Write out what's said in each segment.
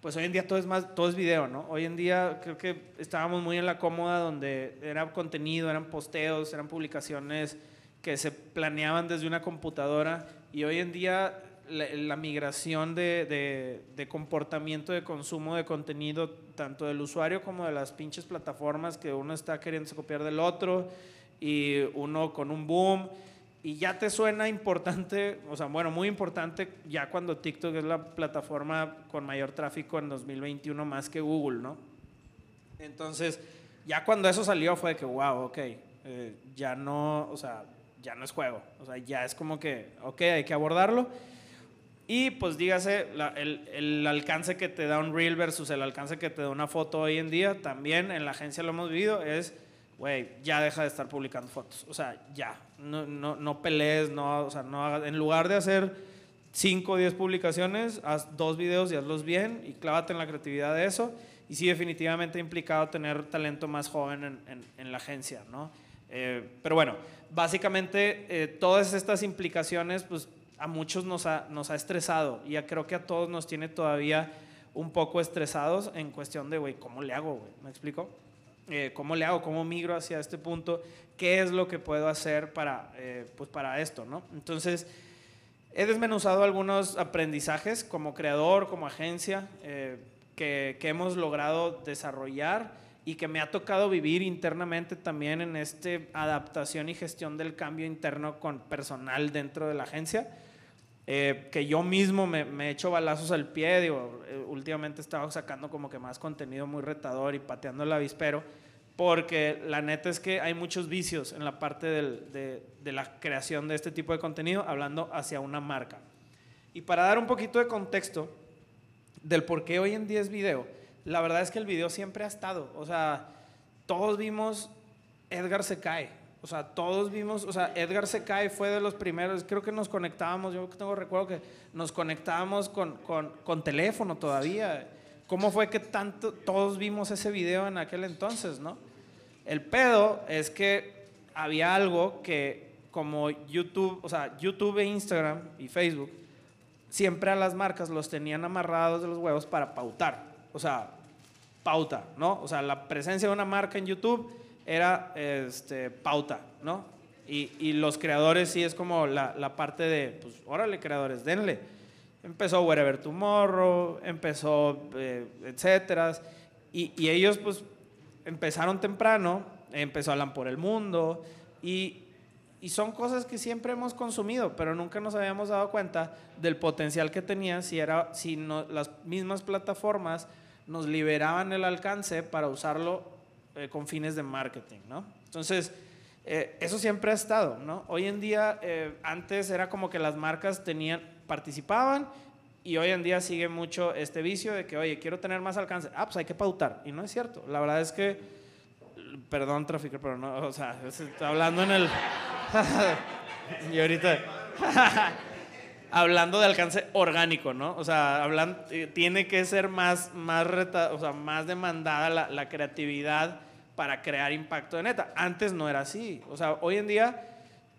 pues hoy en día todo es más, todo es video, ¿no? Hoy en día creo que estábamos muy en la cómoda donde era contenido, eran posteos, eran publicaciones que se planeaban desde una computadora y hoy en día la, migración de, de, comportamiento de consumo de contenido, tanto del usuario como de las pinches plataformas que uno está queriendo copiar del otro y uno con un boom y ya te suena importante, o sea, bueno, muy importante ya cuando TikTok es la plataforma con mayor tráfico en 2021 más que Google, ¿no? Entonces, ya cuando eso salió fue que, wow, ok, eh, ya no, o sea, ya no es juego, o sea, ya es como que, ok, hay que abordarlo. Y pues dígase, el, el, alcance que te da un reel versus el alcance que te da una foto hoy en día, también en la agencia lo hemos vivido, es güey, ya deja de estar publicando fotos. O sea, ya, no, no, no pelees, no, o sea, no hagas, en lugar de hacer 5 o 10 publicaciones, haz dos videos y hazlos bien y clávate en la creatividad de eso. Y sí, definitivamente ha implicado tener talento más joven en, en, la agencia, ¿no? Eh, pero bueno, básicamente eh, todas estas implicaciones, pues a muchos nos ha, nos ha estresado y creo que a todos nos tiene todavía un poco estresados en cuestión de, güey, ¿cómo le hago, güey? ¿Me explico? Eh, cómo le hago, cómo migro hacia este punto, qué es lo que puedo hacer para, eh, pues para esto, ¿no? Entonces, he desmenuzado algunos aprendizajes como creador, como agencia, eh, que, que, hemos logrado desarrollar y que me ha tocado vivir internamente también en esta adaptación y gestión del cambio interno con personal dentro de la agencia. Que yo mismo me, me, he hecho balazos al pie, digo, últimamente he estado sacando como que más contenido muy retador y pateando el avispero, porque la neta es que hay muchos vicios en la parte de, de, la creación de este tipo de contenido, hablando hacia una marca. Y para dar un poquito de contexto del por qué hoy en día es video, la verdad es que el video siempre ha estado. O sea, todos vimos Edgar se cae. O sea, todos vimos, o sea, Edgar se cae fue de los primeros, creo que nos conectábamos, yo tengo recuerdo que nos conectábamos con, con, con teléfono todavía. ¿Cómo fue que tanto, todos vimos ese video en aquel entonces, no? El pedo es que había algo que como YouTube, o sea, YouTube e Instagram y Facebook, siempre a las marcas los tenían amarrados de los huevos para pautar. O sea, pauta, ¿no? O sea, la presencia de una marca en YouTube era este, pauta, ¿no? Y, y los creadores sí es como la, la, parte de, pues, órale, creadores, denle. Empezó Wherever Tomorrow, empezó, eh, etcétera. Y, y ellos, pues, empezaron temprano, empezó Alan por el mundo y, y, son cosas que siempre hemos consumido, pero nunca nos habíamos dado cuenta del potencial que tenía si, era, si no, las mismas plataformas nos liberaban el alcance para usarlo eh, con fines de marketing, ¿no? Entonces, eh, eso siempre ha estado, ¿no? Hoy en día, eh, antes era como que las marcas tenían, participaban y hoy en día sigue mucho este vicio de que, oye, quiero tener más alcance. Ah, pues hay que pautar. Y no es cierto. La verdad es que, perdón, tráfico, pero no, o sea, hablando en el... y ahorita... hablando de alcance orgánico, ¿no? O sea, hablan, tiene que ser más, más, o sea, más demandada la creatividad para crear impacto de neta. Antes no era así. O sea, hoy en día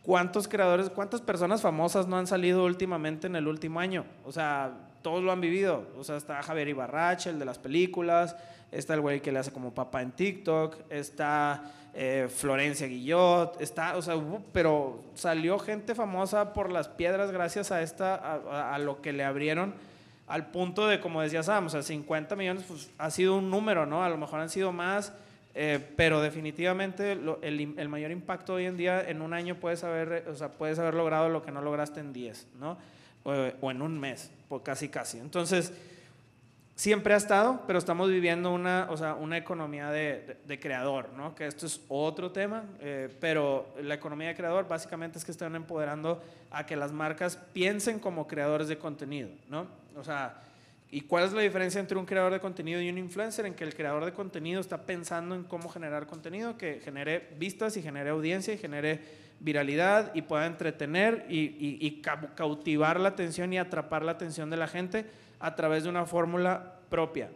¿Cuántos creadores, cuántas personas famosas no han salido últimamente en el último año? O sea, todos lo han vivido. O sea, está Javier Ibarrache, el de las películas, está el güey que le hace como papá en TikTok, está eh, Florencia Guillot, está, o sea, pero salió gente famosa por las piedras gracias a esta, a, lo que le abrieron al punto de, como decía Sam, o sea, 50 millones pues, ha sido un número, ¿no? A lo mejor han sido más, eh, pero definitivamente el, el, mayor impacto hoy en día en un año puedes haber, o sea, puedes haber logrado lo que no lograste en 10, ¿no? O, o en un mes, pues casi casi. Entonces, siempre ha estado, pero estamos viviendo una, o sea, una economía de, de, creador, ¿no? Que esto es otro tema, eh, pero la economía de creador básicamente es que están empoderando a que las marcas piensen como creadores de contenido, ¿no? O sea, ¿Y cuál es la diferencia entre un creador de contenido y un influencer? En que el creador de contenido está pensando en cómo generar contenido que genere vistas y genere audiencia y genere viralidad y pueda entretener y, cautivar la atención y atrapar la atención de la gente a través de una fórmula propia.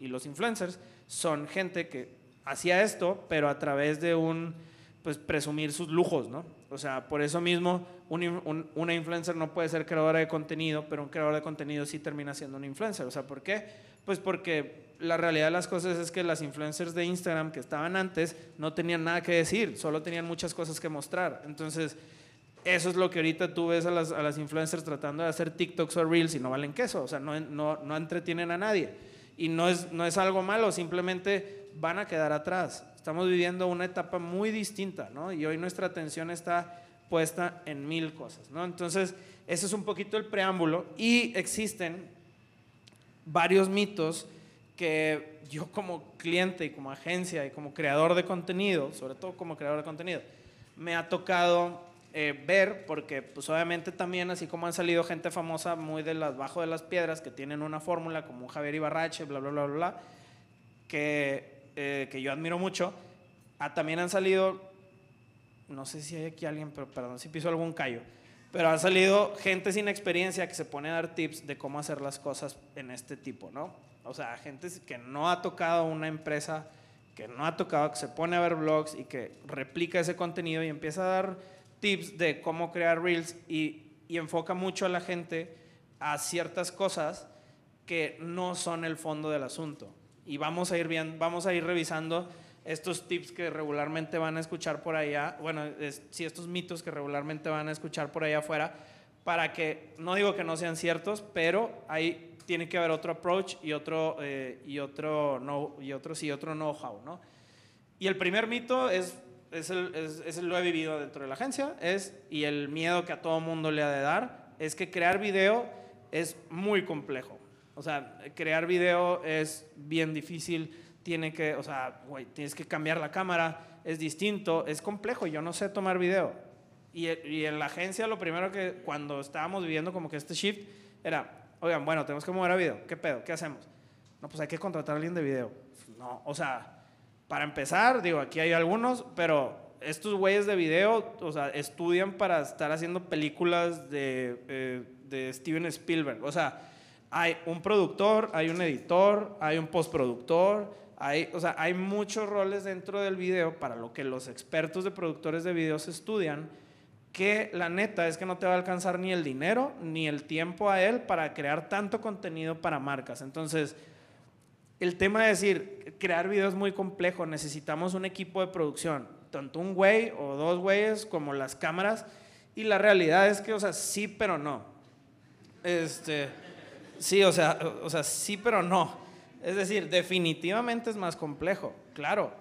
Y los influencers son gente que hacía esto, pero a través de un pues presumir sus lujos, ¿no? O sea, por eso mismo una influencer no puede ser creadora de contenido, pero un creador de contenido sí termina siendo un influencer. O sea, ¿por qué? Pues porque la realidad de las cosas es que las influencers de Instagram que estaban antes no tenían nada que decir, solo tenían muchas cosas que mostrar. Entonces, eso es lo que ahorita tú ves a las, a las influencers tratando de hacer TikToks o Reels y no valen queso, o sea, no, no, no entretienen a nadie. Y no es, no es algo malo, simplemente van a quedar atrás. Estamos viviendo una etapa muy distinta, ¿no? Y hoy nuestra atención está puesta en mil cosas, ¿no? Entonces, ese es un poquito el preámbulo y existen varios mitos que yo como cliente y como agencia y como creador de contenido, sobre todo como creador de contenido, me ha tocado eh, ver, porque pues obviamente también, así como han salido gente famosa muy de las, bajo de las piedras, que tienen una fórmula como Javier Ibarrache, bla, bla, bla, bla, bla que eh, que yo admiro mucho. Ah, también han salido, no sé si hay aquí alguien, pero perdón si piso algún callo, pero han salido gente sin experiencia que se pone a dar tips de cómo hacer las cosas en este tipo, ¿no? O sea, gente que no ha tocado una empresa, que no ha tocado, que se pone a ver blogs y que replica ese contenido y empieza a dar tips de cómo crear reels y, y enfoca mucho a la gente a ciertas cosas que no son el fondo del asunto y vamos a ir bien, vamos a ir revisando estos tips que regularmente van a escuchar por allá, bueno, sí, estos mitos que regularmente van a escuchar por allá afuera, para que, no digo que no sean ciertos, pero ahí tiene que haber otro approach y otro, eh, y otro, no, y otro, sí, otro know-how, ¿no? Y el primer mito es, es, el, es, es lo he vivido dentro de la agencia, es, y el miedo que a todo mundo le ha de dar, es que crear video es muy complejo. O sea, crear video es bien difícil, tiene que, o sea, güey, tienes que cambiar la cámara, es distinto, es complejo, yo no sé tomar video. Y, en la agencia lo primero que cuando estábamos viviendo como que este shift era, oigan, bueno, tenemos que mover a video, ¿qué pedo? ¿Qué hacemos? No, pues hay que contratar a alguien de video. No, o sea, para empezar, digo, aquí hay algunos, pero estos güeyes de video, o sea, estudian para estar haciendo películas de, eh, de Steven Spielberg. O sea, hay un productor, hay un editor, hay un postproductor, hay, o sea, hay muchos roles dentro del video para lo que los expertos de productores de videos estudian, que la neta es que no te va a alcanzar ni el dinero ni el tiempo a él para crear tanto contenido para marcas. Entonces, el tema de decir, crear videos es muy complejo, necesitamos un equipo de producción, tanto un güey o dos güeyes como las cámaras, y la realidad es que, o sea, sí, pero no. Este Sí, o sea, o sea, sí, pero no. Es decir, definitivamente es más complejo, claro.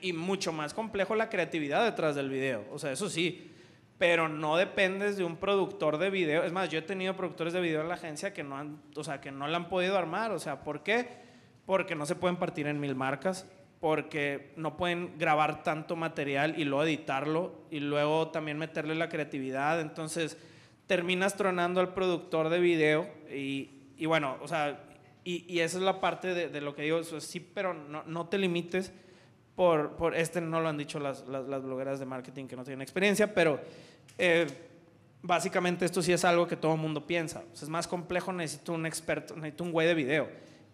Y mucho más complejo la creatividad detrás del video. O sea, eso sí. Pero no dependes de un productor de video. Es más, yo he tenido productores de video en la agencia que no han, o sea, que no la han podido armar. O sea, ¿por qué? Porque no se pueden partir en mil marcas, porque no pueden grabar tanto material y luego editarlo y luego también meterle la creatividad. Entonces, terminas tronando al productor de video y, y bueno, o sea, y, y, esa es la parte de, de lo que digo, sí, pero no, no, te limites por, por, este no lo han dicho las, las, las blogueras de marketing que no tienen experiencia, pero eh, básicamente esto sí es algo que todo el mundo piensa. O sea, es más complejo, necesito un experto, necesito un güey de video.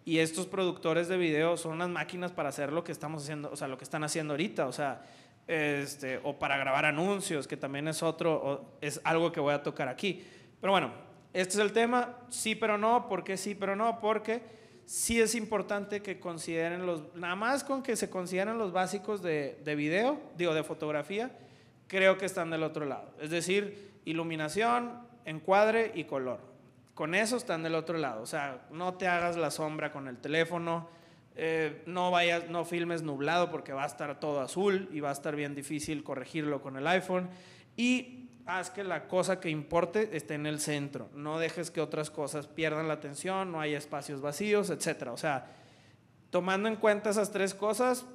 Y estos productores de video son unas máquinas para hacer lo que estamos haciendo, o sea, lo que están haciendo ahorita, o sea, este, o para grabar anuncios, que también es otro, o es algo que voy a tocar aquí. Pero bueno, este es el tema, sí pero no, ¿por qué sí pero no? Porque sí es importante que consideren los, nada más con que se consideren los básicos de, de video, digo, de fotografía, creo que están del otro lado. Es decir, iluminación, encuadre y color. Con eso están del otro lado. O sea, no te hagas la sombra con el teléfono, eh, no vayas, no filmes nublado porque va a estar todo azul y va a estar bien difícil corregirlo con el iPhone. Y haz que la cosa que importe esté en el centro. No dejes que otras cosas pierdan la atención, no haya espacios vacíos, etc. O sea, tomando en cuenta esas tres cosas,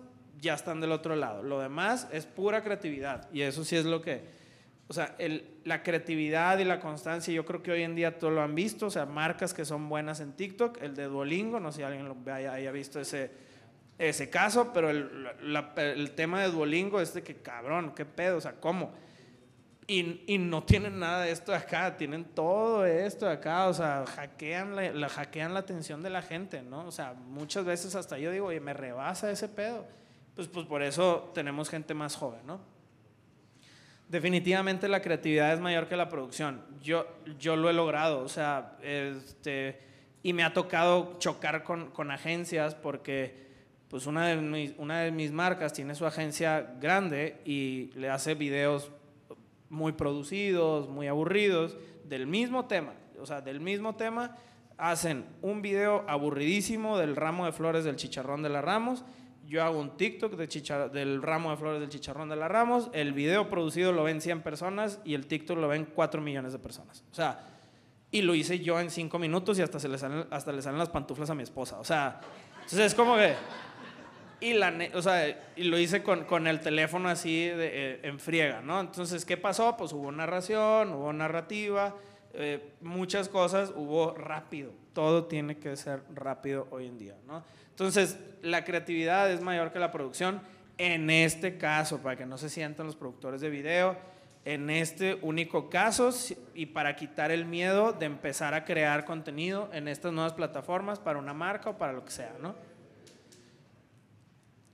ya están del otro lado. Lo demás es pura creatividad. Y eso sí es lo que... O sea, el, la creatividad y la constancia, yo creo que hoy en día todos lo han visto. O sea, marcas que son buenas en TikTok, el de Duolingo, no sé si alguien lo haya, haya visto ese, ese caso, pero el, el tema de Duolingo es de que, cabrón, qué pedo, o sea, ¿cómo? Y, y, no tienen nada de esto de acá, tienen todo esto de acá, o sea, hackean la, la, hackean la atención de la gente, ¿no? O sea, muchas veces hasta yo digo, oye, me rebasa ese pedo. Pues, pues por eso tenemos gente más joven, ¿no? Definitivamente la creatividad es mayor que la producción. Yo, yo lo he logrado, o sea, este, y me ha tocado chocar con, con agencias porque pues una de, mis, una de mis marcas tiene su agencia grande y le hace videos muy producidos, muy aburridos, del mismo tema, o sea, del mismo tema, hacen un video aburridísimo del ramo de flores del chicharrón de la Ramos yo hago un TikTok de del ramo de flores del chicharrón de la Ramos, el video producido lo ven 100 personas y el TikTok lo ven 4 millones de personas. O sea, y lo hice yo en 5 minutos y hasta, se le salen, hasta le salen las pantuflas a mi esposa. O sea, entonces es como que... Y, lo hice con, con el teléfono así de, eh, en friega, ¿no? Entonces, ¿qué pasó? Pues hubo narración, hubo narrativa, eh, muchas cosas, hubo rápido. Todo tiene que ser rápido hoy en día, ¿no? Entonces, la creatividad es mayor que la producción. En este caso, para que no se sientan los productores de video, en este único caso y para quitar el miedo de empezar a crear contenido en estas nuevas plataformas para una marca o para lo que sea, ¿no?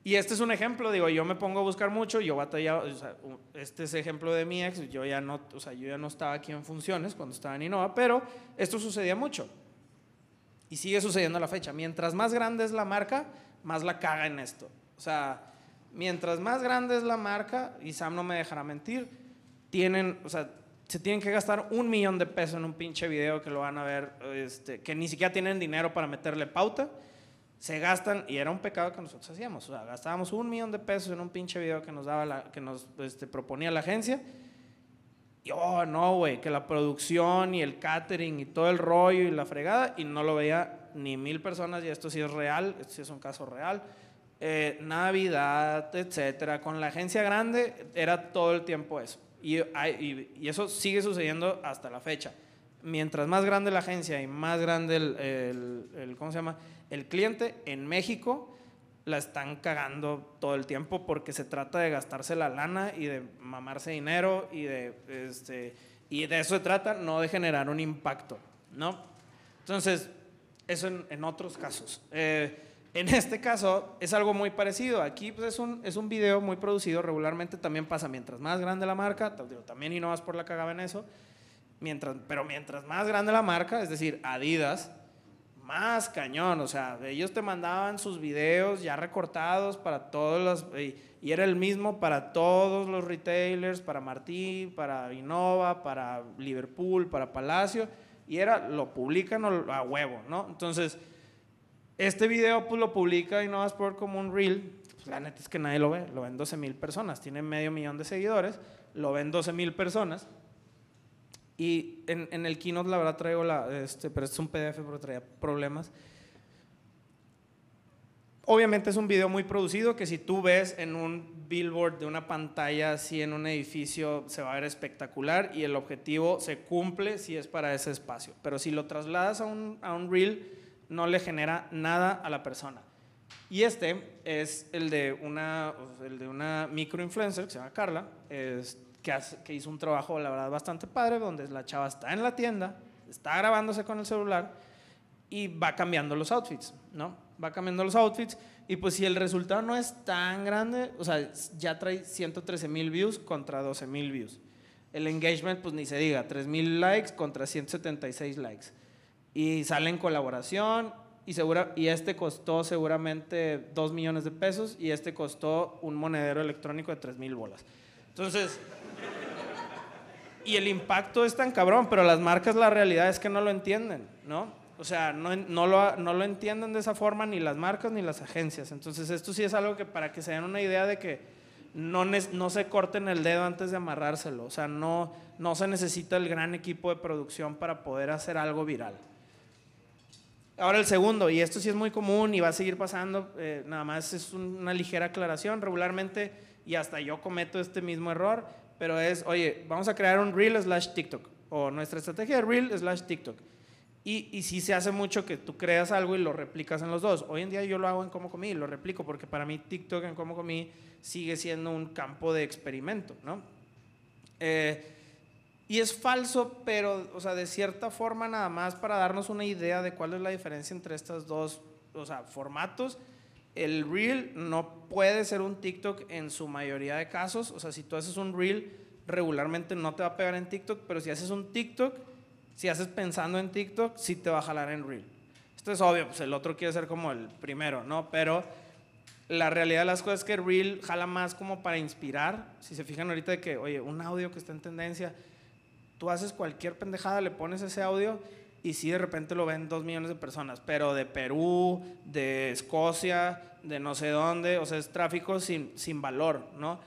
Y este es un ejemplo, digo, yo me pongo a buscar mucho, yo batallaba, o sea, este es ejemplo de mi ex, yo ya no, o sea, yo ya no estaba aquí en funciones cuando estaba en Innova, pero esto sucedía mucho. Y sigue sucediendo a la fecha. Mientras más grande es la marca, más la caga en esto. O sea, mientras más grande es la marca, y Sam no me dejará mentir, tienen, o sea, se tienen que gastar un millón de pesos en un pinche video que lo van a ver, este, que ni siquiera tienen dinero para meterle pauta. Se gastan, y era un pecado que nosotros hacíamos. O sea, gastábamos un millón de pesos en un pinche video que nos, daba la, que nos este, proponía la agencia oh, no, güey, que la producción y el catering y todo el rollo y la fregada, y no lo veía ni mil personas, y esto sí es real, esto sí es un caso real. Eh, Navidad, etcétera. Con la agencia grande era todo el tiempo eso. Y, y, eso sigue sucediendo hasta la fecha. Mientras más grande la agencia y más grande el, el, el ¿cómo se llama? El cliente en México, la están cagando todo el tiempo porque se trata de gastarse la lana y de mamarse dinero y de, este, y de eso se trata, no de generar un impacto, ¿no? Entonces, eso en, otros casos. Eh, en este caso es algo muy parecido. Aquí pues, es, un, es un video muy producido, regularmente también pasa mientras más grande la marca, también y no vas por la cagada en eso, mientras, pero mientras más grande la marca, es decir, Adidas, más cañón, o sea, ellos te mandaban sus videos ya recortados para todos los, y, era el mismo para todos los retailers, para Martín, para Innova, para Liverpool, para Palacio, y era, lo publican a huevo, ¿no? Entonces, este video pues lo publica Innova Sport como un reel, pues, la neta es que nadie lo ve, lo ven 12 mil personas, tiene medio millón de seguidores, lo ven 12 mil personas, y en, en, el keynote, la verdad, traigo la, este, pero es un PDF, pero traía problemas. Obviamente es un video muy producido que si tú ves en un billboard de una pantalla así en un edificio se va a ver espectacular y el objetivo se cumple si es para ese espacio. Pero si lo trasladas a un, a un reel no le genera nada a la persona. Y este es el de una, el de una microinfluencer que se llama Carla. Es, que, hizo un trabajo, la verdad, bastante padre, donde la chava está en la tienda, está grabándose con el celular y va cambiando los outfits, ¿no? Va cambiando los outfits y pues si el resultado no es tan grande, o sea, ya trae 113 mil views contra 12 mil views. El engagement, pues ni se diga, 3 mil likes contra 176 likes. Y sale en colaboración y, segura, y este costó seguramente 2 millones de pesos y este costó un monedero electrónico de 3 mil bolas. Entonces, y el impacto es tan cabrón, pero las marcas la realidad es que no lo entienden, ¿no? O sea, no, lo, no lo entienden de esa forma ni las marcas ni las agencias. Entonces, esto sí es algo que para que se den una idea de que no, no se corten el dedo antes de amarrárselo. O sea, no, no se necesita el gran equipo de producción para poder hacer algo viral. Ahora el segundo, y esto sí es muy común y va a seguir pasando, eh, nada más es una ligera aclaración, regularmente, y hasta yo cometo este mismo error, pero es, oye, vamos a crear un Reel slash TikTok, o nuestra estrategia de Reel slash TikTok. Y, y sí se hace mucho que tú creas algo y lo replicas en los dos. Hoy en día yo lo hago en Como Comí, lo replico, porque para mí TikTok en Como Comí sigue siendo un campo de experimento, ¿no? Eh, y es falso, pero, o sea, de cierta forma nada más para darnos una idea de cuál es la diferencia entre estos dos, o sea, formatos. El Reel no puede ser un TikTok en su mayoría de casos. O sea, si tú haces un Reel, regularmente no te va a pegar en TikTok, pero si haces un TikTok, si haces pensando en TikTok, sí te va a jalar en Reel. Esto es obvio, pues el otro quiere ser como el primero, ¿no? Pero la realidad de las cosas es que Reel jala más como para inspirar. Si se fijan ahorita de que, oye, un audio que está en tendencia, tú haces cualquier pendejada, le pones ese audio y sí de repente lo ven dos millones de personas, pero de Perú, de Escocia, de no sé dónde, o sea, es tráfico sin, sin valor, ¿no?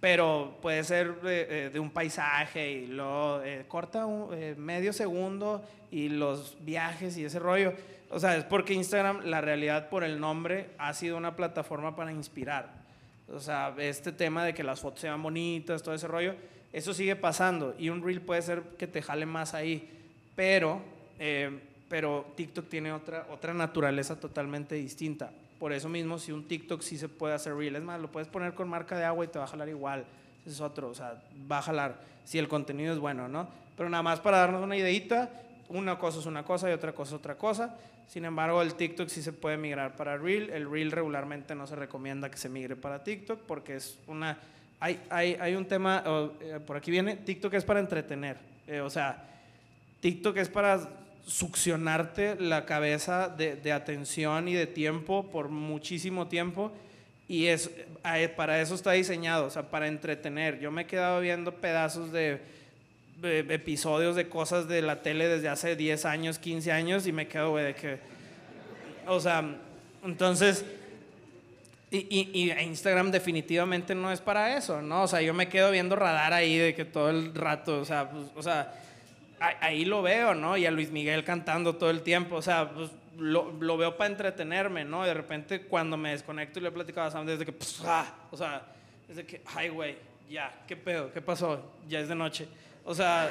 Pero puede ser de, eh, de un paisaje y lo eh, corta un, eh, medio segundo y los viajes y ese rollo. O sea, es porque Instagram, la realidad por el nombre, ha sido una plataforma para inspirar. O sea, este tema de que las fotos sean bonitas, todo ese rollo, eso sigue pasando. Y un reel puede ser que te jale más ahí. Pero, pero TikTok tiene otra, otra naturaleza totalmente distinta. Por eso mismo, si un TikTok sí se puede hacer reel, es más, lo puedes poner con marca de agua y te va a jalar igual. Es otro, o sea, va a jalar si el contenido es bueno, ¿no? Pero nada más para darnos una ideita, una cosa es una cosa y otra cosa es otra cosa. Sin embargo, el TikTok sí se puede migrar para Reel. El Reel regularmente no se recomienda que se migre para TikTok porque es una... Hay, hay, hay un tema, eh, por aquí viene, TikTok es para entretener. Eh, o sea, TikTok es para succionarte la cabeza de, atención y de tiempo por muchísimo tiempo y es, para eso está diseñado, o sea, para entretener. Yo me he quedado viendo pedazos de, episodios de cosas de la tele desde hace 10 años, 15 años y me quedo, güey, de que, o sea, entonces... Y, y, Instagram definitivamente no es para eso, ¿no? O sea, yo me quedo viendo radar ahí de que todo el rato, o sea, pues, o sea, ahí lo veo, ¿no? Y a Luis Miguel cantando todo el tiempo, o sea, pues, lo, lo, veo para entretenerme, ¿no? Y de repente cuando me desconecto y le he platicado a Sam desde que, pues, ah, o sea, desde que, ay, güey, ya, ¿qué pedo? ¿Qué pasó? Ya es de noche. O sea,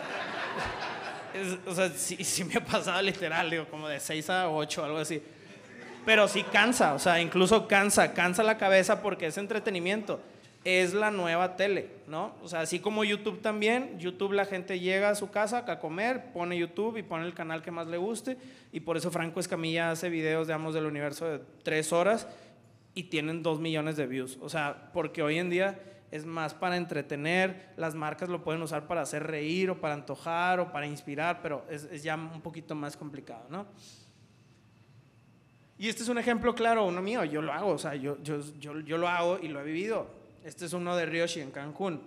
o sea, sí, sí, me ha pasado literal, digo, como de 6 a 8, algo así. Pero sí cansa, o sea, incluso cansa, cansa la cabeza porque es entretenimiento es la nueva tele, ¿no? O sea, así como YouTube también, YouTube la gente llega a su casa a comer, pone YouTube y pone el canal que más le guste, y por eso Franco Escamilla hace videos, digamos, del universo de tres horas y tienen dos millones de views. O sea, porque hoy en día es más para entretener, las marcas lo pueden usar para hacer reír o para antojar o para inspirar, pero es, ya un poquito más complicado, ¿no? Y este es un ejemplo claro, uno mío, yo lo hago, o sea, yo, yo, yo, yo lo hago y lo he vivido este es uno de Ryoshi en Cancún.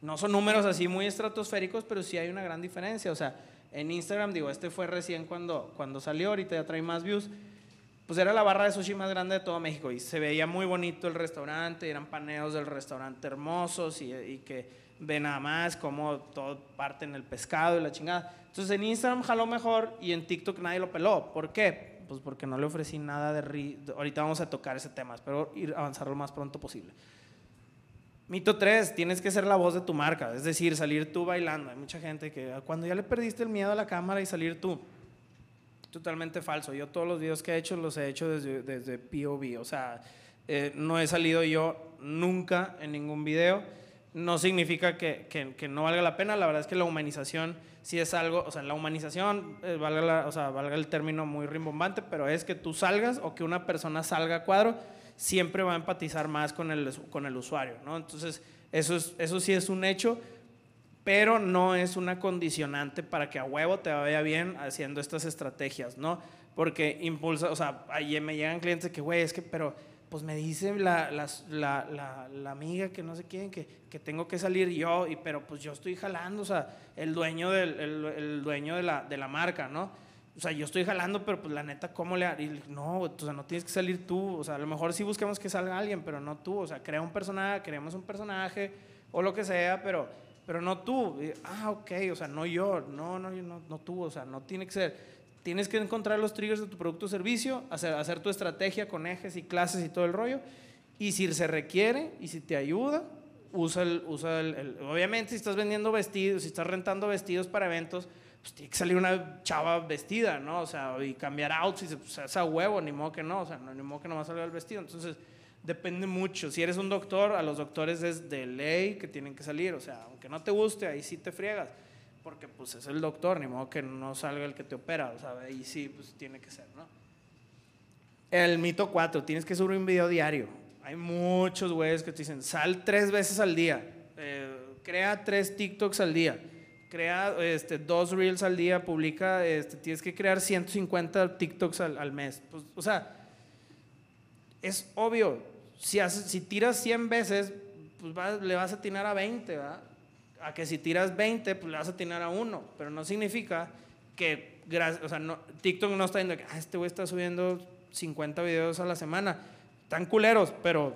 No son números así muy estratosféricos, pero sí hay una gran diferencia. O sea, en Instagram, digo, este fue recién cuando, cuando salió, ahorita ya trae más views. Pues era la barra de sushi más grande de todo México y se veía muy bonito el restaurante, eran paneos del restaurante hermosos y, y que ve nada más cómo todo parte en el pescado y la chingada. Entonces en Instagram jaló mejor y en TikTok nadie lo peló. ¿Por qué? Pues porque no le ofrecí nada de... Ahorita vamos a tocar ese tema, espero ir avanzar lo más pronto posible. Mito 3, tienes que ser la voz de tu marca, es decir, salir tú bailando. Hay mucha gente que cuando ya le perdiste el miedo a la cámara y salir tú, totalmente falso. Yo todos los videos que he hecho los he hecho desde, desde POV, o sea, eh, no he salido yo nunca en ningún video. No significa que, que, no valga la pena, la verdad es que la humanización sí es algo, o sea, la humanización, eh, valga, o sea, valga el término muy rimbombante, pero es que tú salgas o que una persona salga a cuadro siempre va a empatizar más con el, con el usuario, ¿no? Entonces, eso, es, eso sí es un hecho, pero no es una condicionante para que a huevo te vaya bien haciendo estas estrategias, ¿no? Porque impulsa, o sea, ahí me llegan clientes que, güey, es que, pero, pues me dice la, la, la, la, amiga que no sé quién, que, que, tengo que salir yo, y, pero pues yo estoy jalando, o sea, el dueño, del, el, dueño de, la, de la marca, ¿no? O sea, yo estoy jalando, pero pues la neta, ¿cómo le y No, o sea, no tienes que salir tú. O sea, a lo mejor sí busquemos que salga alguien, pero no tú. O sea, crea un personaje, creamos un personaje o lo que sea, pero, pero no tú. ah, ok, o sea, no yo, no, no, no, no tú. O sea, no tiene que ser. Tienes que encontrar los triggers de tu producto o servicio, hacer, hacer tu estrategia con ejes y clases y todo el rollo. Y si se requiere y si te ayuda, usa el, usa el obviamente si estás vendiendo vestidos, si estás rentando vestidos para eventos, pues tiene que salir una chava vestida, ¿no? O sea, y cambiar outfits, pues esa huevo, ni modo que no, o sea, no, ni modo que no va a salir el vestido. Entonces, depende mucho. Si eres un doctor, a los doctores es de ley que tienen que salir, o sea, aunque no te guste, ahí sí te friegas, porque pues es el doctor, ni modo que no salga el que te opera, o sea, ahí sí, pues tiene que ser, ¿no? El mito 4, tienes que subir un video diario. Hay muchos güeyes que te dicen, sal tres veces al día. Eh, crea tres TikToks al día, crea este, dos Reels al día, publica, este, tienes que crear 150 TikToks al, mes. Pues, o sea, es obvio, si tiras 100 veces, pues le vas a atinar a 20, ¿verdad? A que si tiras 20, pues le vas a atinar a uno, pero no significa que, o sea, no, TikTok no está diciendo que ah, este güey está subiendo 50 videos a la semana. Están culeros, pero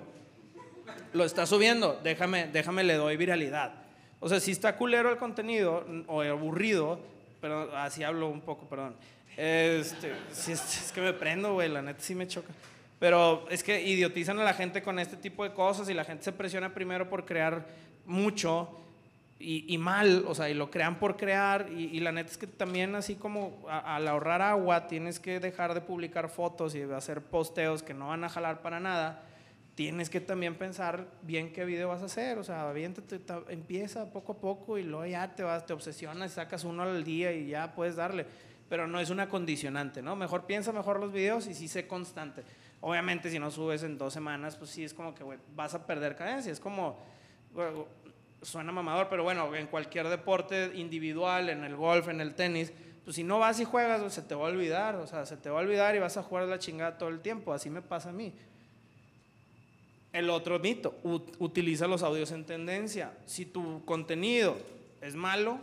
lo está subiendo, déjame, déjame le doy viralidad. O sea, si está culero el contenido o aburrido, pero así hablo un poco, perdón. Este, si es, que me prendo, güey, la neta sí me choca. Pero es que idiotizan a la gente con este tipo de cosas y la gente se presiona primero por crear mucho y, mal, o sea, y lo crean por crear. Y, la neta es que también, así como al ahorrar agua, tienes que dejar de publicar fotos y de hacer posteos que no van a jalar para nada tienes que también pensar bien qué video vas a hacer. O sea, bien empieza poco a poco y luego ya te vas, te obsesionas, sacas uno al día y ya puedes darle. Pero no es una condicionante, ¿no? Mejor piensa mejor los videos y sí sé constante. Obviamente, si no subes en dos semanas, pues sí es como que vas a perder cadencia. Es como, suena mamador, pero bueno, en cualquier deporte individual, en el golf, en el tenis, pues si no vas y juegas, se te va a olvidar. O sea, se te va a olvidar y vas a jugar la chingada todo el tiempo. Así me pasa a mí. El otro mito, utiliza los audios en tendencia. Si tu contenido es malo,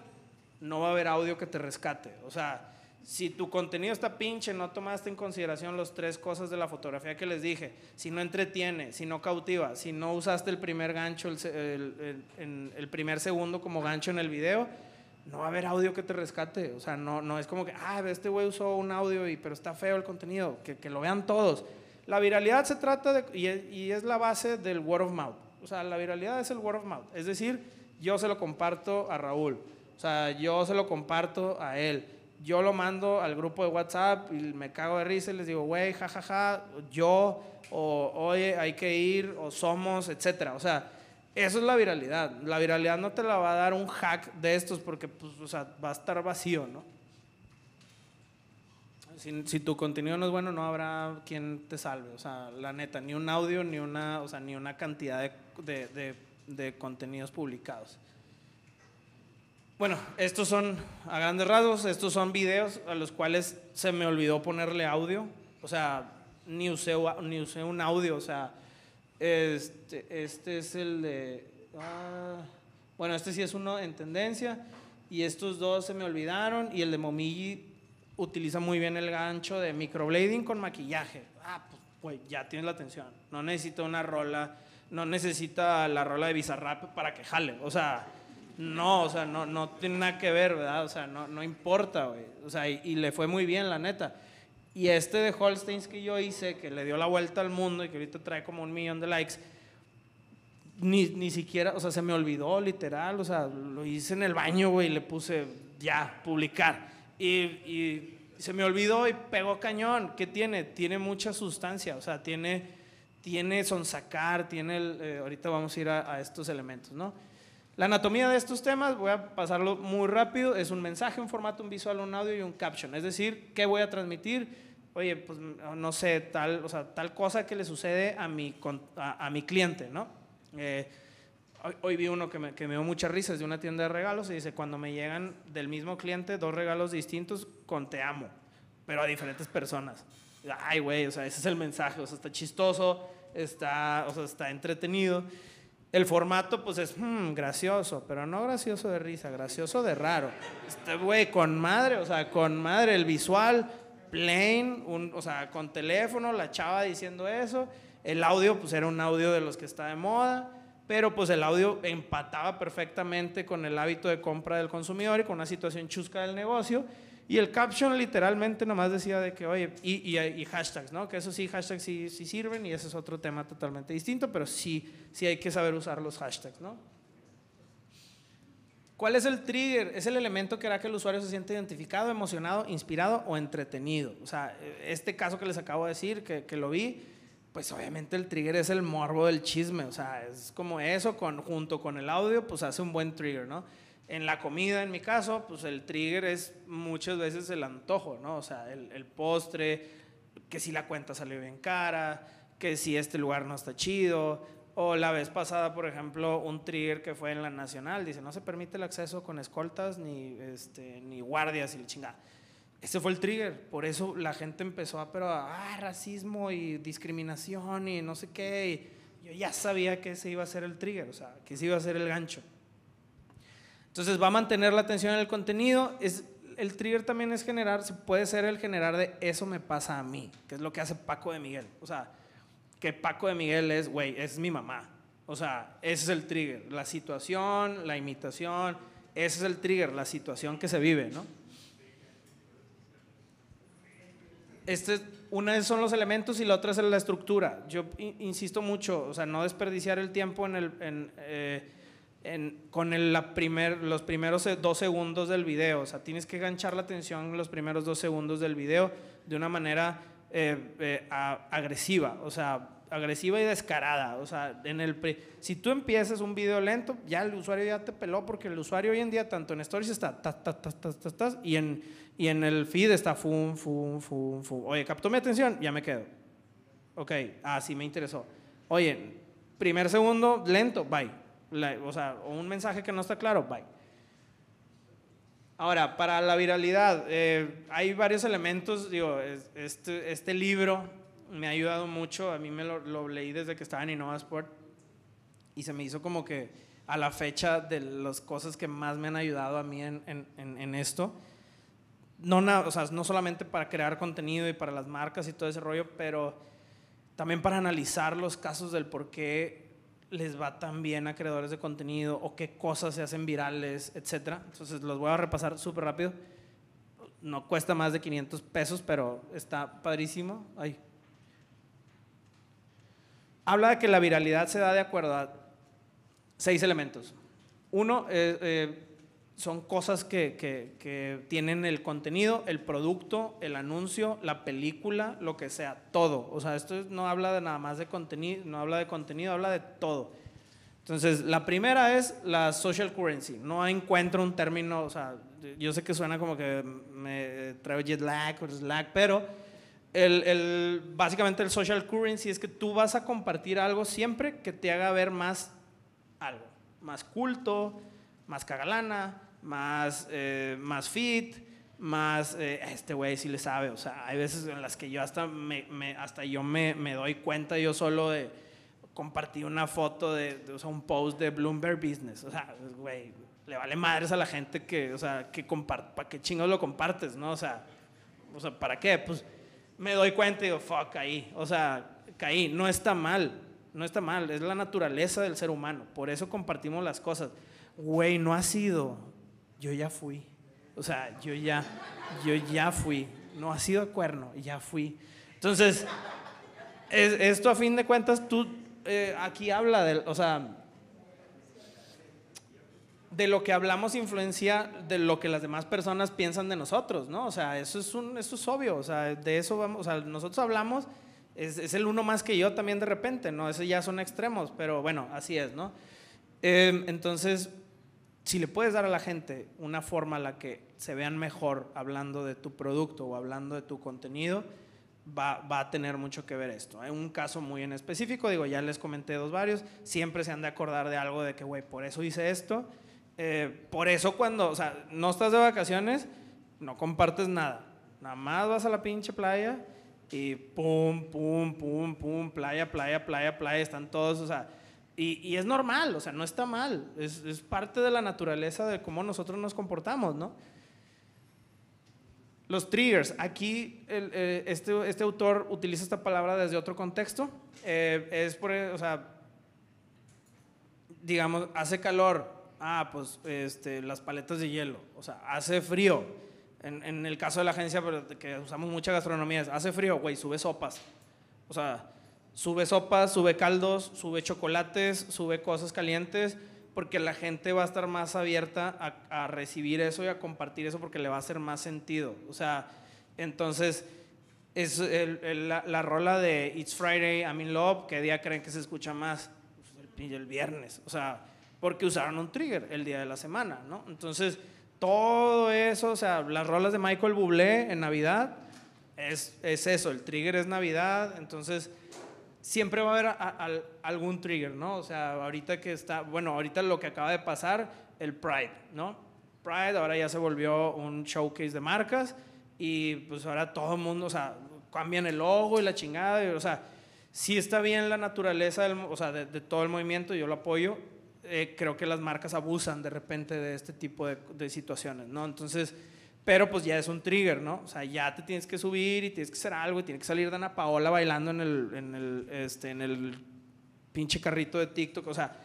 no va a haber audio que te rescate. O sea, si tu contenido está pinche, no tomaste en consideración las tres cosas de la fotografía que les dije, si no entretiene, si no cautiva, si no usaste el primer gancho, el, el, primer segundo como gancho en el video, no va a haber audio que te rescate. O sea, no, es como que, ah, este güey usó un audio, y, pero está feo el contenido, que lo vean todos. La viralidad se trata de, y es, la base del word of mouth. O sea, la viralidad es el word of mouth. Es decir, yo se lo comparto a Raúl. O sea, yo se lo comparto a él. Yo lo mando al grupo de WhatsApp y me cago de risa y les digo, güey, jajaja, yo, o oye, hay que ir, o somos, etcétera. O sea, eso es la viralidad. La viralidad no te la va a dar un hack de estos porque, pues, o sea, va a estar vacío, ¿no? Si, tu contenido no es bueno, no habrá quien te salve. O sea, la neta, ni un audio, ni una, o sea, ni una cantidad de, contenidos publicados. Bueno, estos son, a grandes rasgos, estos son videos a los cuales se me olvidó ponerle audio. O sea, ni usé, ni usé un audio. O sea, este, este es el de... Ah, bueno, este sí es uno en tendencia. Y estos dos se me olvidaron. Y el de Momiji utiliza muy bien el gancho de microblading con maquillaje. Ah, pues, ya tienes la atención. No necesita una rola, no necesita la rola de Bizarrap para que jale. O sea, no, o sea, no, no tiene nada que ver, ¿verdad? O sea, no, no importa, güey. O sea, y, le fue muy bien, la neta. Y este de Holsteins que yo hice, que le dio la vuelta al mundo y que ahorita trae como un millón de likes, ni, ni siquiera, o sea, se me olvidó literal, o sea, lo hice en el baño, güey, y le puse ya, publicar. Y, se me olvidó y pegó cañón. ¿Qué tiene? Tiene mucha sustancia, o sea, tiene, tiene sonsacar, tiene, eh, ahorita vamos a ir a, estos elementos, ¿no? La anatomía de estos temas, voy a pasarlo muy rápido, es un mensaje, un formato, un visual, un audio y un caption. Es decir, ¿qué voy a transmitir? Oye, pues no sé, tal, o sea, tal cosa que le sucede a mi, a, a mi cliente, ¿no? Eh, Hoy, vi uno que me, que me dio muchas risas de una tienda de regalos y dice, cuando me llegan del mismo cliente dos regalos distintos con te amo, pero a diferentes personas. Ay, güey, o sea, ese es el mensaje, o sea, está chistoso, está, o sea, está entretenido. El formato, pues es hmm, gracioso, pero no gracioso de risa, gracioso de raro. Este güey, con madre, o sea, con madre, el visual, plain, un, o sea, con teléfono, la chava diciendo eso. El audio, pues era un audio de los que está de moda pero pues el audio empataba perfectamente con el hábito de compra del consumidor y con una situación chusca del negocio. Y el caption literalmente nomás decía de que, oye, y, y, hashtags, ¿no? Que eso sí, hashtags sí, sí, sirven y ese es otro tema totalmente distinto, pero sí, sí hay que saber usar los hashtags, ¿no? ¿Cuál es el trigger? Es el elemento que hará que el usuario se sienta identificado, emocionado, inspirado o entretenido. O sea, este caso que les acabo de decir, que, que lo vi, pues obviamente el trigger es el morbo del chisme, o sea, es como eso, con, junto con el audio, pues hace un buen trigger, ¿no? En la comida, en mi caso, pues el trigger es muchas veces el antojo, ¿no? O sea, el, postre, que si la cuenta salió bien cara, que si este lugar no está chido, O la vez pasada, por ejemplo, un trigger que fue en la Nacional, dice, no se permite el acceso con escoltas ni, este, ni guardias y el chingada. Ese fue el trigger, por eso la gente empezó a, pero, ah, racismo y discriminación y no sé qué. Y yo ya sabía que ese iba a ser el trigger, o sea, que ese iba a ser el gancho. Entonces va a mantener la atención en el contenido. Es, el trigger también es generar, puede ser el generar de eso me pasa a mí, que es lo que hace Paco de Miguel. O sea, que Paco de Miguel es, güey, es mi mamá. O sea, ese es el trigger, la situación, la imitación, ese es el trigger, la situación que se vive, ¿no? Este, una son los elementos y la otra es la estructura. Yo insisto mucho, o sea, no desperdiciar el tiempo en el, en, eh, en, con el, la primer, los primeros dos segundos del video. O sea, tienes que ganchar la atención en los primeros dos segundos del video de una manera eh, eh, agresiva, o sea, agresiva y descarada. O sea, en el si tú empiezas un video lento, ya el usuario ya te peló porque el usuario hoy en día, tanto en Stories está ta, ta, ta, y, en, y en el feed está fum, fum, fum, fum. Oye, captó mi atención, ya me quedo. Ok, ah, sí me interesó. Oye, primer segundo, lento, bye. o sea, un mensaje que no está claro, bye. Ahora, para la viralidad, eh, hay varios elementos. Digo, este, este, libro me ha ayudado mucho. A mí me lo, leí desde que estaba en InnovaSport y se me hizo como que a la fecha de las cosas que más me han ayudado a mí en, en, en esto. No, o sea, no solamente para crear contenido y para las marcas y todo ese rollo, pero también para analizar los casos del por qué les va tan bien a creadores de contenido o qué cosas se hacen virales, etcétera. Entonces los voy a repasar súper rápido. No cuesta más de 500 pesos, pero está padrísimo. Ahí. Habla de que la viralidad se da de acuerdo a seis elementos. Uno, eh, eh, son cosas que, que, tienen el contenido, el producto, el anuncio, la película, lo que sea, todo. O sea, esto no habla de nada más de contenido, no habla de contenido, habla de todo. Entonces, la primera es la social currency. No encuentro un término, o sea, yo sé que suena como que me trae jet lag o slack, pero el, el, básicamente el social currency es que tú vas a compartir algo siempre que te haga ver más algo, más culto, más cagalana, más, eh, más fit, más, eh, este güey sí le sabe, o sea, hay veces en las que yo hasta, me, hasta yo me, me, doy cuenta yo solo de compartir una foto de, un post de Bloomberg Business, o sea, güey, le vale madres a la gente que, o sea, que comparte, ¿para qué chingos lo compartes, no? O sea, o sea, ¿para qué? Pues me doy cuenta y digo, fuck, caí, o sea, caí, no está mal, no está mal, es la naturaleza del ser humano, por eso compartimos las cosas. Güey, no ha sido yo ya fui. O sea, yo ya, yo ya fui. No ha sido cuerno, ya fui. Entonces, esto a fin de cuentas, tú eh, aquí habla de, o sea, de lo que hablamos influencia de lo que las demás personas piensan de nosotros, ¿no? O sea, eso es, un, eso es obvio, o sea, de eso vamos, o sea, nosotros hablamos, es, es el uno más que yo también de repente, ¿no? Eso ya son extremos, pero bueno, así es, ¿no? Eh, entonces, si le puedes dar a la gente una forma a la que se vean mejor hablando de tu producto o hablando de tu contenido, va, a tener mucho que ver esto. Hay un caso muy en específico, digo, ya les comenté dos varios, siempre se han de acordar de algo de que, güey, por eso hice esto. Eh, por eso cuando, o sea, no estás de vacaciones, no compartes nada. Nada más vas a la pinche playa y pum, pum, pum, pum, playa, playa, playa, playa, están todos, o sea, y, es normal, o sea, no está mal, es, es, parte de la naturaleza de cómo nosotros nos comportamos, ¿no? Los triggers, aquí eh, este, este, autor utiliza esta palabra desde otro contexto, eh, es por, o sea, digamos, hace calor, ah, pues este, las paletas de hielo, o sea, hace frío, en, el caso de la agencia, pero que usamos mucha gastronomía, hace frío, güey, sube sopas, o sea, Sube sopas, sube caldos, sube chocolates, sube cosas calientes, porque la gente va a estar más abierta a, recibir eso y a compartir eso porque le va a hacer más sentido. O sea, entonces, es la, rola de It's Friday, I'm in Love, ¿qué día creen que se escucha más? Pues el, el viernes. O sea, porque usaron un trigger el día de la semana, ¿no? Entonces, todo eso, o sea, las rolas de Michael Bublé en Navidad, es, es eso, el trigger es Navidad, entonces siempre va a haber algún trigger, ¿no? O sea, ahorita que está, bueno, ahorita lo que acaba de pasar, el Pride, ¿no? Pride ahora ya se volvió un showcase de marcas y pues ahora todo el mundo, o sea, cambian el logo y la chingada, o sea, sí está bien la naturaleza del, o sea, de, todo el movimiento, yo lo apoyo, eh, creo que las marcas abusan de repente de este tipo de, de situaciones, ¿no? Entonces, pero pues ya es un trigger, ¿no? O sea, ya te tienes que subir y tienes que hacer algo y tiene que salir Dana Paola bailando en el, en el, este, en el pinche carrito de TikTok, o sea,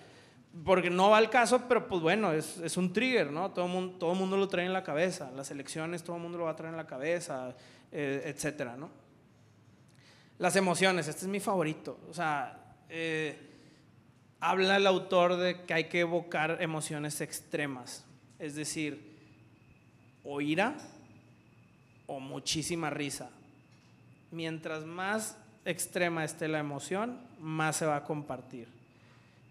porque no va al caso, pero pues bueno, es, es un trigger, ¿no? Todo el mundo, todo mundo lo trae en la cabeza, las elecciones todo el mundo lo va a traer en la cabeza, eh, etcétera, ¿no? Las emociones, este es mi favorito, o sea, eh, habla el autor de que hay que evocar emociones extremas, es decir, o ira o muchísima risa. Mientras más extrema esté la emoción, más se va a compartir.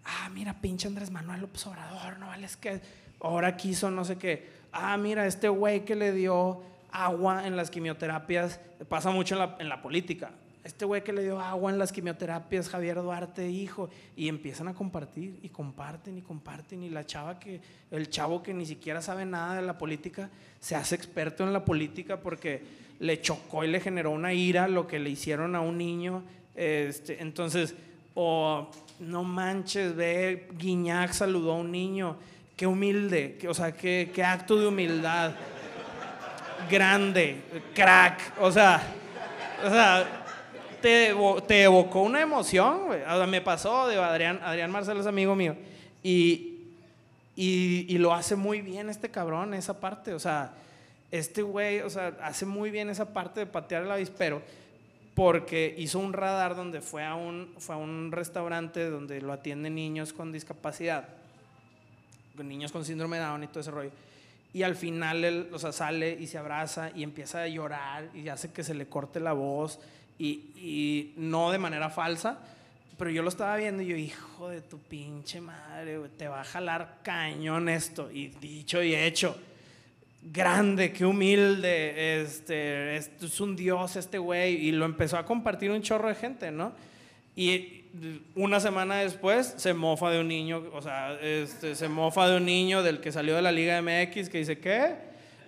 Ah, mira, pinche Andrés Manuel López Obrador, no vale, es que ahora quiso no sé qué. Ah, mira, este güey que le dio agua en las quimioterapias, pasa mucho en la, en la política este güey que le dio agua en las quimioterapias, Javier Duarte, hijo, y empiezan a compartir, y comparten, y comparten, y la chava que, el chavo que ni siquiera sabe nada de la política, se hace experto en la política porque le chocó y le generó una ira lo que le hicieron a un niño, este, entonces, o no manches, ve, Guiñac saludó a un niño, qué humilde, o sea, qué, qué acto de humildad, grande, crack, o sea, o sea, te, evocó una emoción, me pasó, Adrián, Adrián Marcelo es amigo mío. Y, y, lo hace muy bien este cabrón, esa parte. O sea, este güey, o sea, hace muy bien esa parte de patear el avispero. Porque hizo un radar donde fue a un, fue a un restaurante donde lo atienden niños con discapacidad, niños con síndrome de Down y todo ese rollo. Y al final él, o sea, sale y se abraza y empieza a llorar y hace que se le corte la voz y, no de manera falsa, pero yo lo estaba viendo y yo, hijo de tu pinche madre, te va a jalar cañón esto. Y dicho y hecho, grande, qué humilde, este, es un dios este güey. Y lo empezó a compartir un chorro de gente, ¿no? Y una semana después se mofa de un niño, o sea, este, se mofa de un niño del que salió de la Liga MX que dice, ¿qué?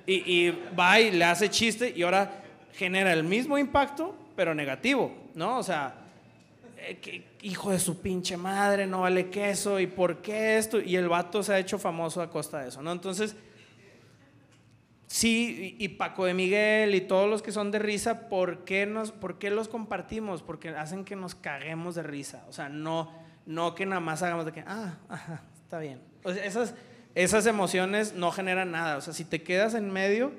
Y, y va y le hace chiste y ahora genera el mismo impacto, pero negativo, ¿no? O sea, eh, hijo de su pinche madre, no vale queso, ¿y por qué esto? Y el vato se ha hecho famoso a costa de eso, ¿no? Entonces, sí, y, Paco de Miguel y todos los que son de risa, ¿por qué, nos, ¿por qué los compartimos? Porque hacen que nos caguemos de risa, o sea, no, no que nada más hagamos de que, ah, está bien. O sea, esas, esas emociones no generan nada, o sea, si te quedas en medio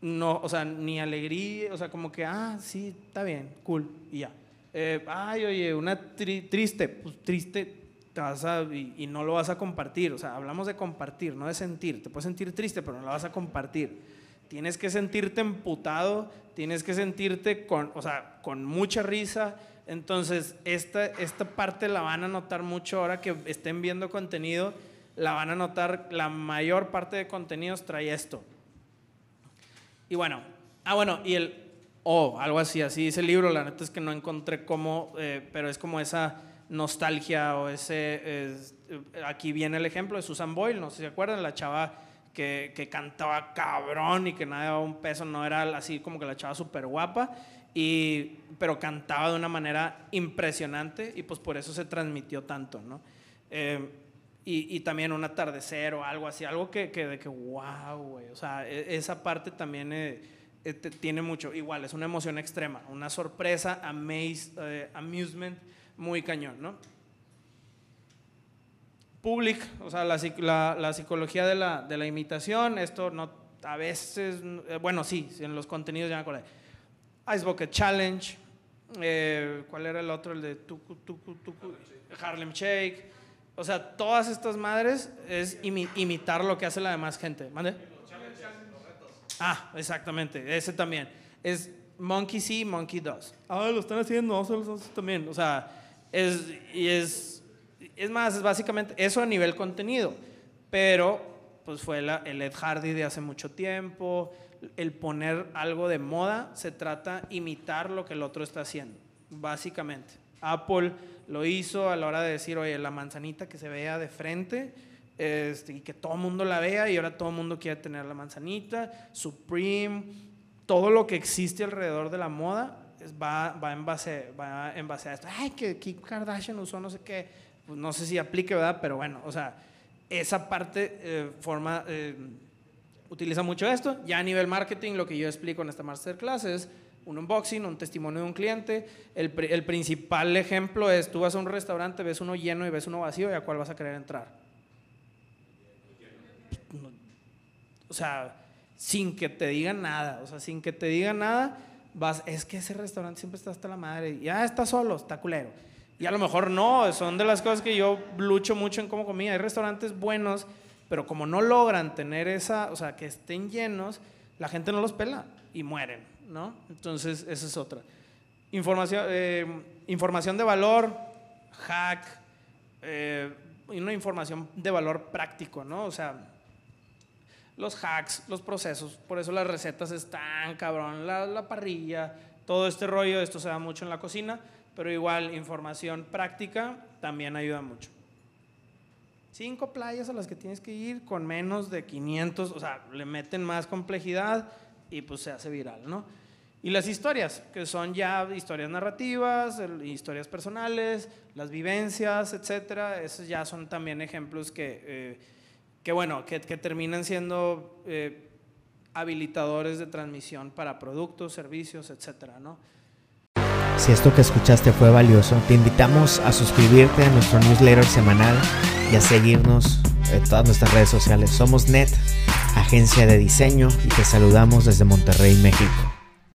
no, o sea, ni alegría, o sea, como que, ah, sí, está bien, cool, y ya. Eh, ay, oye, una triste, pues triste te a, y, no lo vas a compartir, o sea, hablamos de compartir, no de sentir, te puedes sentir triste, pero no lo vas a compartir. Tienes que sentirte emputado, tienes que sentirte con, o sea, con mucha risa. Entonces, esta, esta parte la van a notar mucho ahora que estén viendo contenido, la van a notar, la mayor parte de contenidos trae esto y bueno, ah, bueno, y el, o oh, algo así, así dice el libro, la neta es que no encontré cómo, eh, pero es como esa nostalgia o ese, aquí viene el ejemplo de Susan Boyle, no sé si se acuerdan, la chava que, que cantaba cabrón y que nada daba un peso, no era así como que la chava súper guapa, y, pero cantaba de una manera impresionante y pues por eso se transmitió tanto, ¿no? Eh, y, también un atardecer o algo así, algo que, que de que, wow, güey, o sea, e, esa parte también eh, eh, tiene mucho, igual, es una emoción extrema, una sorpresa, amaze, eh, amusement, muy cañón, ¿no? Public, o sea, la, la, la psicología de la, de la, imitación, esto no, a veces, bueno, sí, en los contenidos ya me acordé. Ice Bucket Challenge, ¿cuál era el otro? El de tuku, tuku, tuku, Harlem Shake. O sea, todas estas madres es imitar lo que hace la demás gente. ¿Mande? Ah, exactamente, ese también. Es monkey see, monkey does. Ah, lo están haciendo, nosotros también. O sea, es, y es, es más, es básicamente eso a nivel contenido. Pero, pues fue el Ed Hardy de hace mucho tiempo. El poner algo de moda se trata imitar lo que el otro está haciendo, básicamente. Apple lo hizo a la hora de decir, oye, la manzanita que se vea de frente este, y que todo el mundo la vea y ahora todo el mundo quiere tener la manzanita, Supreme, todo lo que existe alrededor de la moda va, va, en, base, va en base a esto. Ay, que Kim Kardashian usó no sé qué, pues no sé si aplique, ¿verdad? Pero bueno, o sea, esa parte eh, forma, eh, utiliza mucho esto. Ya a nivel marketing, lo que yo explico en esta masterclass es un unboxing, un testimonio de un cliente. El, el, principal ejemplo es, tú vas a un restaurante, ves uno lleno y ves uno vacío, ¿y a cuál vas a querer entrar? O sea, sin que te digan nada, o sea, sin que te digan nada, vas, es que ese restaurante siempre está hasta la madre, ya está solo, está culero. Y a lo mejor no, son de las cosas que yo lucho mucho en cómo comida. Hay restaurantes buenos, pero como no logran tener esa, o sea, que estén llenos, la gente no los pela y mueren, ¿no? Entonces, esa es otra. Información, eh, información de valor, hack, eh, una información de valor práctico, ¿no? O sea, los hacks, los procesos, por eso las recetas están, cabrón, la, la parrilla, todo este rollo, esto se da mucho en la cocina, pero igual información práctica también ayuda mucho. Cinco playas a las que tienes que ir con menos de 500, o sea, le meten más complejidad y pues se hace viral, ¿no? Y las historias, que son ya historias narrativas, historias personales, las vivencias, etcétera, esos ya son también ejemplos que... Eh, que bueno, que, terminan siendo eh, habilitadores de transmisión para productos, servicios, etcétera, ¿no? Si esto que escuchaste fue valioso, te invitamos a suscribirte a nuestro newsletter semanal y a seguirnos en todas nuestras redes sociales. Somos NET, agencia de diseño, y te saludamos desde Monterrey, México.